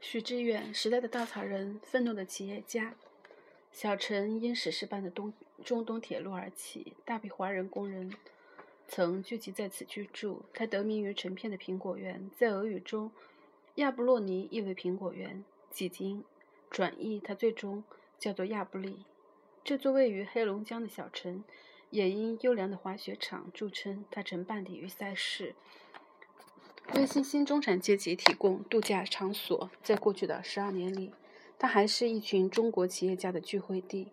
许知远，时代的稻草人，愤怒的企业家。小陈因史诗般的东中东铁路而起，大批华人工人曾聚集在此居住。他得名于成片的苹果园，在俄语中，亚布洛尼意为苹果园。几经转译，它最终叫做亚布力。这座位于黑龙江的小城，也因优良的滑雪场著称。它承办体育赛事。为新兴中产阶级提供度假场所，在过去的十二年里，它还是一群中国企业家的聚会地。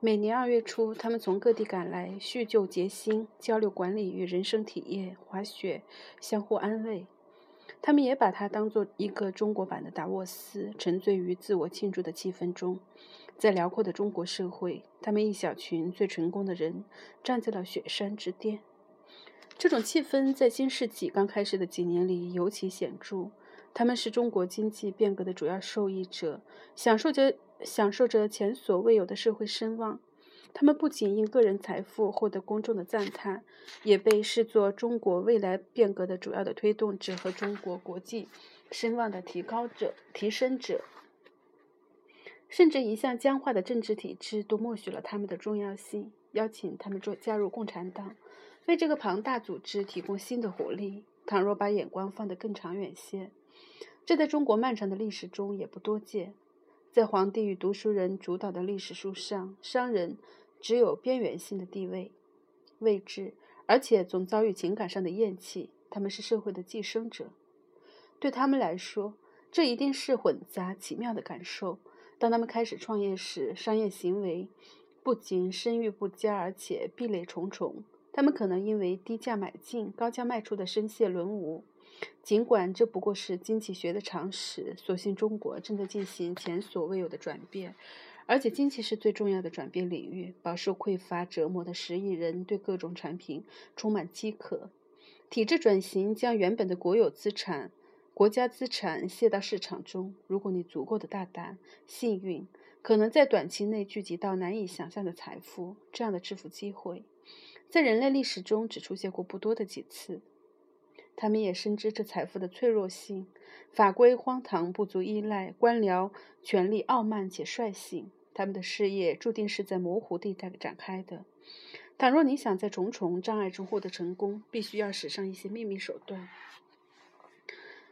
每年二月初，他们从各地赶来叙旧结新，交流管理与人生体验，滑雪，相互安慰。他们也把它当做一个中国版的达沃斯，沉醉于自我庆祝的气氛中。在辽阔的中国社会，他们一小群最成功的人站在了雪山之巅。这种气氛在新世纪刚开始的几年里尤其显著。他们是中国经济变革的主要受益者，享受着享受着前所未有的社会声望。他们不仅因个人财富获得公众的赞叹，也被视作中国未来变革的主要的推动者和中国国际声望的提高者、提升者。甚至一向僵化的政治体制都默许了他们的重要性，邀请他们做加入共产党。为这个庞大组织提供新的活力。倘若把眼光放得更长远些，这在中国漫长的历史中也不多见。在皇帝与读书人主导的历史书上，商人只有边缘性的地位、位置，而且总遭遇情感上的厌弃。他们是社会的寄生者。对他们来说，这一定是混杂奇妙的感受。当他们开始创业时，商业行为不仅声誉不佳，而且壁垒重重。他们可能因为低价买进、高价卖出的深陷轮舞，尽管这不过是经济学的常识。所幸中国正在进行前所未有的转变，而且经济是最重要的转变领域。饱受匮乏折磨的十亿人对各种产品充满饥渴。体制转型将原本的国有资产、国家资产卸到市场中。如果你足够的大胆、幸运，可能在短期内聚集到难以想象的财富。这样的致富机会。在人类历史中只出现过不多的几次，他们也深知这财富的脆弱性。法规荒唐，不足依赖；官僚权力傲慢且率性。他们的事业注定是在模糊地带展开的。倘若你想在重重障碍中获得成功，必须要使上一些秘密手段，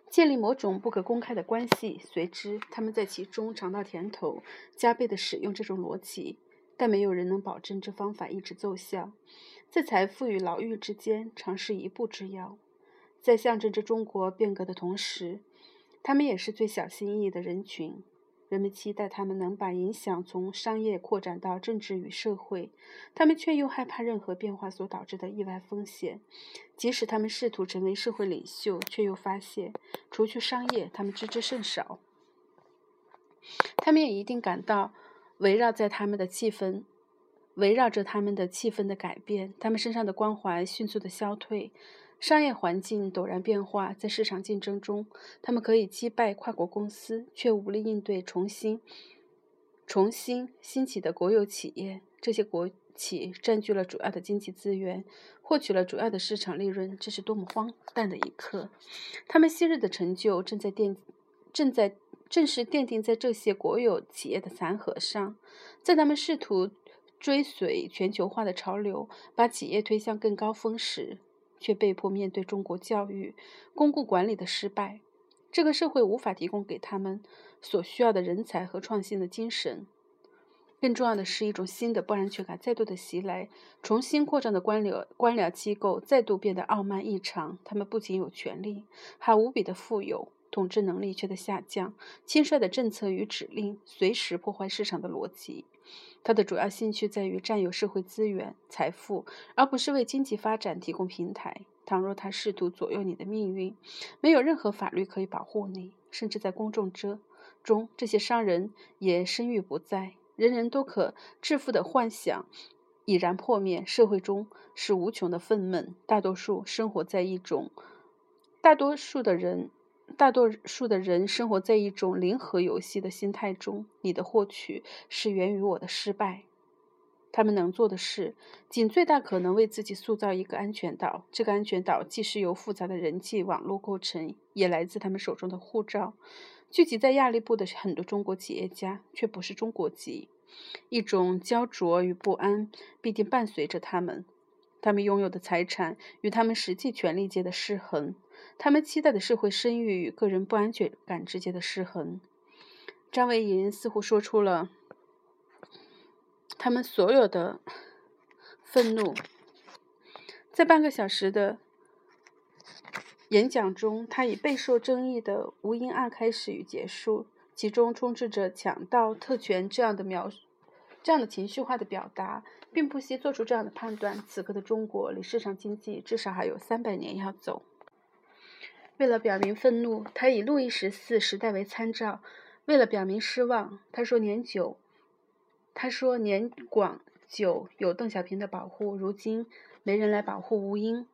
建立某种不可公开的关系。随之，他们在其中尝到甜头，加倍地使用这种逻辑。但没有人能保证这方法一直奏效。在财富与牢狱之间，尝试一步之遥。在象征着中国变革的同时，他们也是最小心翼翼的人群。人们期待他们能把影响从商业扩展到政治与社会，他们却又害怕任何变化所导致的意外风险。即使他们试图成为社会领袖，却又发现，除去商业，他们知之甚少。他们也一定感到，围绕在他们的气氛。围绕着他们的气氛的改变，他们身上的光环迅速的消退，商业环境陡然变化。在市场竞争中，他们可以击败跨国公司，却无力应对重新、重新兴起的国有企业。这些国企占据了主要的经济资源，获取了主要的市场利润。这是多么荒诞的一刻！他们昔日的成就正在奠，正在正是奠定在这些国有企业的残荷上，在他们试图。追随全球化的潮流，把企业推向更高峰时，却被迫面对中国教育、公共管理的失败。这个社会无法提供给他们所需要的人才和创新的精神。更重要的是，一种新的不安全感再度的袭来。重新扩张的官僚官僚机构再度变得傲慢异常。他们不仅有权利，还无比的富有，统治能力却在下降。轻率的政策与指令随时破坏市场的逻辑。他的主要兴趣在于占有社会资源、财富，而不是为经济发展提供平台。倘若他试图左右你的命运，没有任何法律可以保护你，甚至在公众遮中，这些商人也声誉不在，人人都可致富的幻想已然破灭。社会中是无穷的愤懑，大多数生活在一种，大多数的人。大多数的人生活在一种零和游戏的心态中。你的获取是源于我的失败。他们能做的事，仅最大可能为自己塑造一个安全岛。这个安全岛既是由复杂的人际网络构成，也来自他们手中的护照。聚集在亚利布的很多中国企业家却不是中国籍，一种焦灼与不安必定伴随着他们。他们拥有的财产与他们实际权力界的失衡，他们期待的社会声誉与个人不安全感之间的失衡。张维迎似乎说出了。他们所有的愤怒，在半个小时的演讲中，他以备受争议的无因案开始与结束，其中充斥着抢盗、特权这样的描述，这样的情绪化的表达，并不惜做出这样的判断：此刻的中国离市场经济至少还有三百年要走。为了表明愤怒，他以路易十四时代为参照；为了表明失望，他说年久。他说：“年广久有邓小平的保护，如今没人来保护吴英。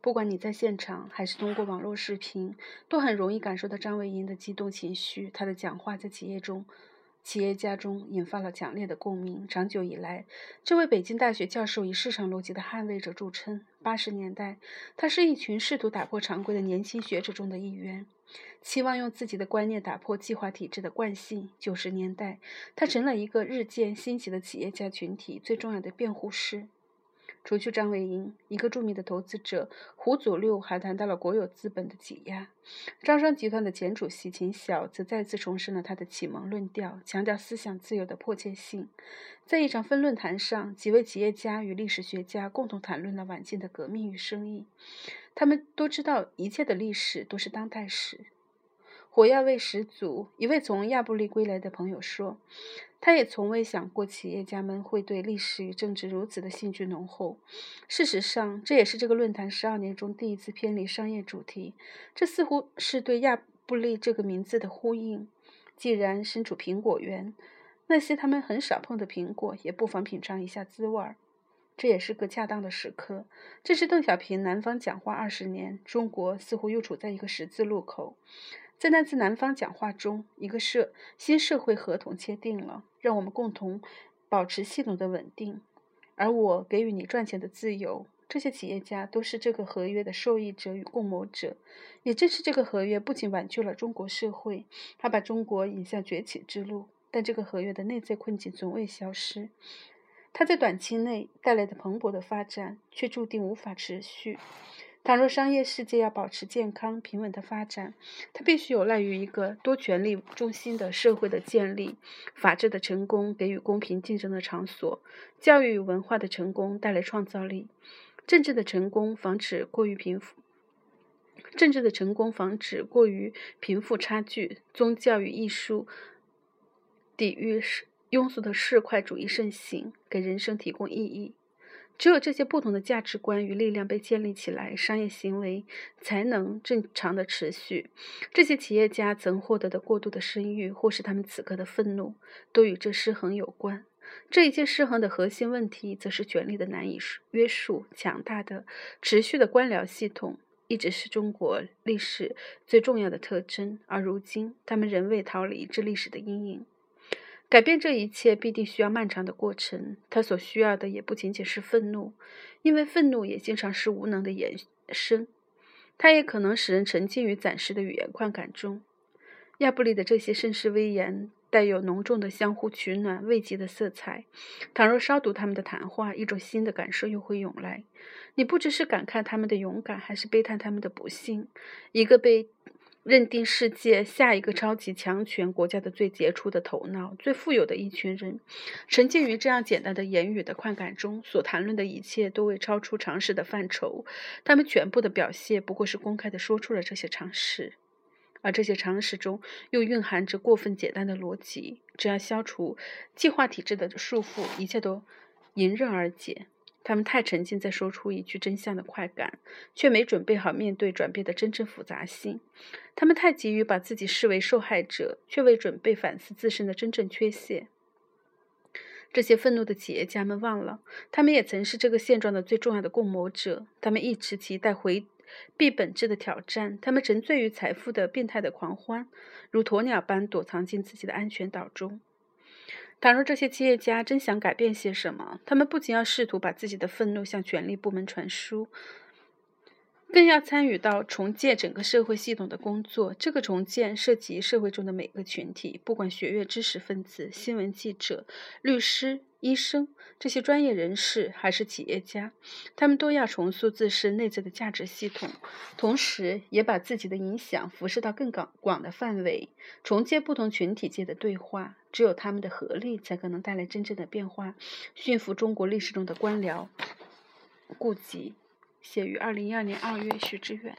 不管你在现场还是通过网络视频，都很容易感受到张维迎的激动情绪。他的讲话在企业中。”企业家中引发了强烈的共鸣。长久以来，这位北京大学教授以市场逻辑的捍卫者著称。八十年代，他是一群试图打破常规的年轻学者中的一员，期望用自己的观念打破计划体制的惯性。九十年代，他成了一个日渐兴起的企业家群体最重要的辩护师。除去张维迎，一个著名的投资者胡祖六还谈到了国有资本的挤压。招商集团的前主席秦晓则再次重申了他的启蒙论调，强调思想自由的迫切性。在一场分论坛上，几位企业家与历史学家共同谈论了晚近的革命与生意。他们都知道，一切的历史都是当代史。火药味十足。一位从亚布力归来的朋友说。他也从未想过企业家们会对历史与政治如此的兴趣浓厚。事实上，这也是这个论坛十二年中第一次偏离商业主题。这似乎是对亚布力这个名字的呼应。既然身处苹果园，那些他们很少碰的苹果也不妨品尝一下滋味儿。这也是个恰当的时刻。这是邓小平南方讲话二十年，中国似乎又处在一个十字路口。在那次南方讲话中，一个社新社会合同签订了，让我们共同保持系统的稳定，而我给予你赚钱的自由。这些企业家都是这个合约的受益者与共谋者。也正是这个合约，不仅挽救了中国社会，还把中国引向崛起之路。但这个合约的内在困境从未消失，它在短期内带来的蓬勃的发展，却注定无法持续。倘若商业世界要保持健康平稳的发展，它必须有赖于一个多权力中心的社会的建立。法治的成功给予公平竞争的场所，教育与文化的成功带来创造力，政治的成功防止过于贫富，政治的成功防止过于贫富差距，宗教与艺术抵御庸俗的市侩主义盛行，给人生提供意义。只有这些不同的价值观与力量被建立起来，商业行为才能正常的持续。这些企业家曾获得的过度的声誉，或是他们此刻的愤怒，都与这失衡有关。这一切失衡的核心问题，则是权力的难以约束。强大的、持续的官僚系统，一直是中国历史最重要的特征，而如今，他们仍未逃离这历史的阴影。改变这一切必定需要漫长的过程，他所需要的也不仅仅是愤怒，因为愤怒也经常是无能的延伸，它也可能使人沉浸于暂时的语言快感中。亚布力的这些盛世威严带有浓重的相互取暖、慰藉的色彩。倘若稍读他们的谈话，一种新的感受又会涌来。你不知是感慨他们的勇敢，还是悲叹他们的不幸。一个被。认定世界下一个超级强权国家的最杰出的头脑、最富有的一群人，沉浸于这样简单的言语的快感中，所谈论的一切都未超出常识的范畴。他们全部的表现不过是公开的说出了这些常识，而这些常识中又蕴含着过分简单的逻辑。只要消除计划体制的束缚，一切都迎刃而解。他们太沉浸在说出一句真相的快感，却没准备好面对转变的真正复杂性；他们太急于把自己视为受害者，却未准备反思自身的真正缺陷。这些愤怒的企业家们忘了，他们也曾是这个现状的最重要的共谋者。他们一直期待回避本质的挑战，他们沉醉于财富的变态的狂欢，如鸵鸟般躲藏进自己的安全岛中。倘若这些企业家真想改变些什么，他们不仅要试图把自己的愤怒向权力部门传输，更要参与到重建整个社会系统的工作。这个重建涉及社会中的每个群体，不管学院知识分子、新闻记者、律师。医生，这些专业人士还是企业家，他们都要重塑自身内在的价值系统，同时也把自己的影响辐射到更广广的范围，重建不同群体间的对话。只有他们的合力，才可能带来真正的变化，驯服中国历史中的官僚。顾及，写于二零一二年二月，许志远。